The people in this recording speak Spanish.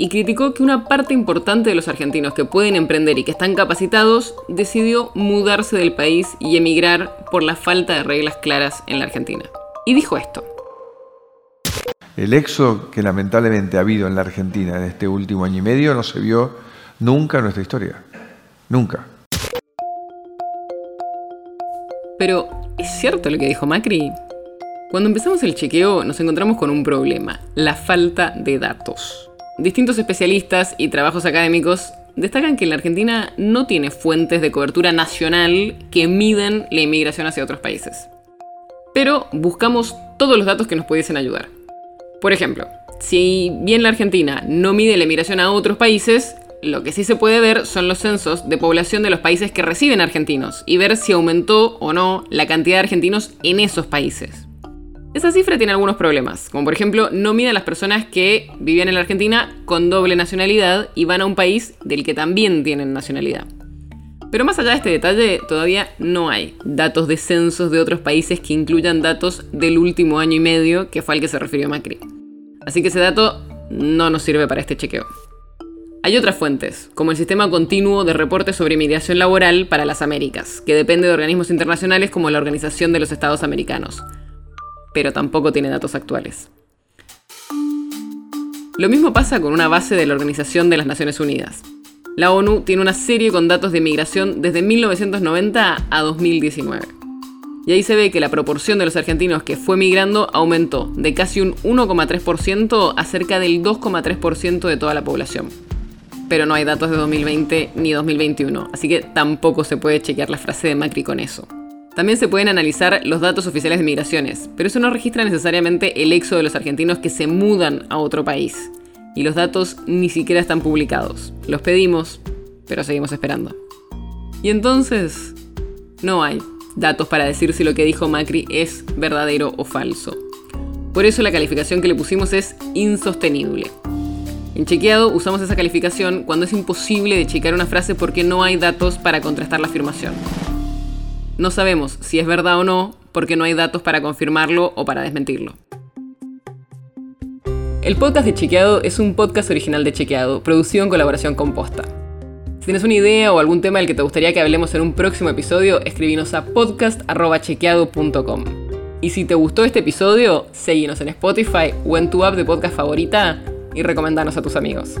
y criticó que una parte importante de los argentinos que pueden emprender y que están capacitados decidió mudarse del país y emigrar por la falta de reglas claras en la Argentina. Y dijo esto. El éxodo que lamentablemente ha habido en la Argentina en este último año y medio no se vio nunca en nuestra historia. Nunca. Pero, ¿es cierto lo que dijo Macri? Cuando empezamos el chequeo nos encontramos con un problema, la falta de datos. Distintos especialistas y trabajos académicos destacan que la Argentina no tiene fuentes de cobertura nacional que miden la inmigración hacia otros países. Pero buscamos todos los datos que nos pudiesen ayudar. Por ejemplo, si bien la Argentina no mide la inmigración a otros países, lo que sí se puede ver son los censos de población de los países que reciben argentinos y ver si aumentó o no la cantidad de argentinos en esos países. Esa cifra tiene algunos problemas, como por ejemplo no mide a las personas que vivían en la Argentina con doble nacionalidad y van a un país del que también tienen nacionalidad. Pero más allá de este detalle, todavía no hay datos de censos de otros países que incluyan datos del último año y medio, que fue al que se refirió Macri. Así que ese dato no nos sirve para este chequeo. Hay otras fuentes, como el Sistema Continuo de Reportes sobre Inmigración Laboral para las Américas, que depende de organismos internacionales como la Organización de los Estados Americanos, pero tampoco tiene datos actuales. Lo mismo pasa con una base de la Organización de las Naciones Unidas. La ONU tiene una serie con datos de migración desde 1990 a 2019. Y ahí se ve que la proporción de los argentinos que fue migrando aumentó de casi un 1,3% a cerca del 2,3% de toda la población. Pero no hay datos de 2020 ni 2021, así que tampoco se puede chequear la frase de Macri con eso. También se pueden analizar los datos oficiales de migraciones, pero eso no registra necesariamente el éxodo de los argentinos que se mudan a otro país. Y los datos ni siquiera están publicados. Los pedimos, pero seguimos esperando. Y entonces, no hay datos para decir si lo que dijo Macri es verdadero o falso. Por eso la calificación que le pusimos es insostenible. En chequeado usamos esa calificación cuando es imposible de checar una frase porque no hay datos para contrastar la afirmación. No sabemos si es verdad o no porque no hay datos para confirmarlo o para desmentirlo. El podcast de Chequeado es un podcast original de Chequeado, producido en colaboración con Posta. Si tienes una idea o algún tema del que te gustaría que hablemos en un próximo episodio, escribinos a podcast.chequeado.com. Y si te gustó este episodio, seguinos en Spotify o en tu app de podcast favorita y recomendanos a tus amigos.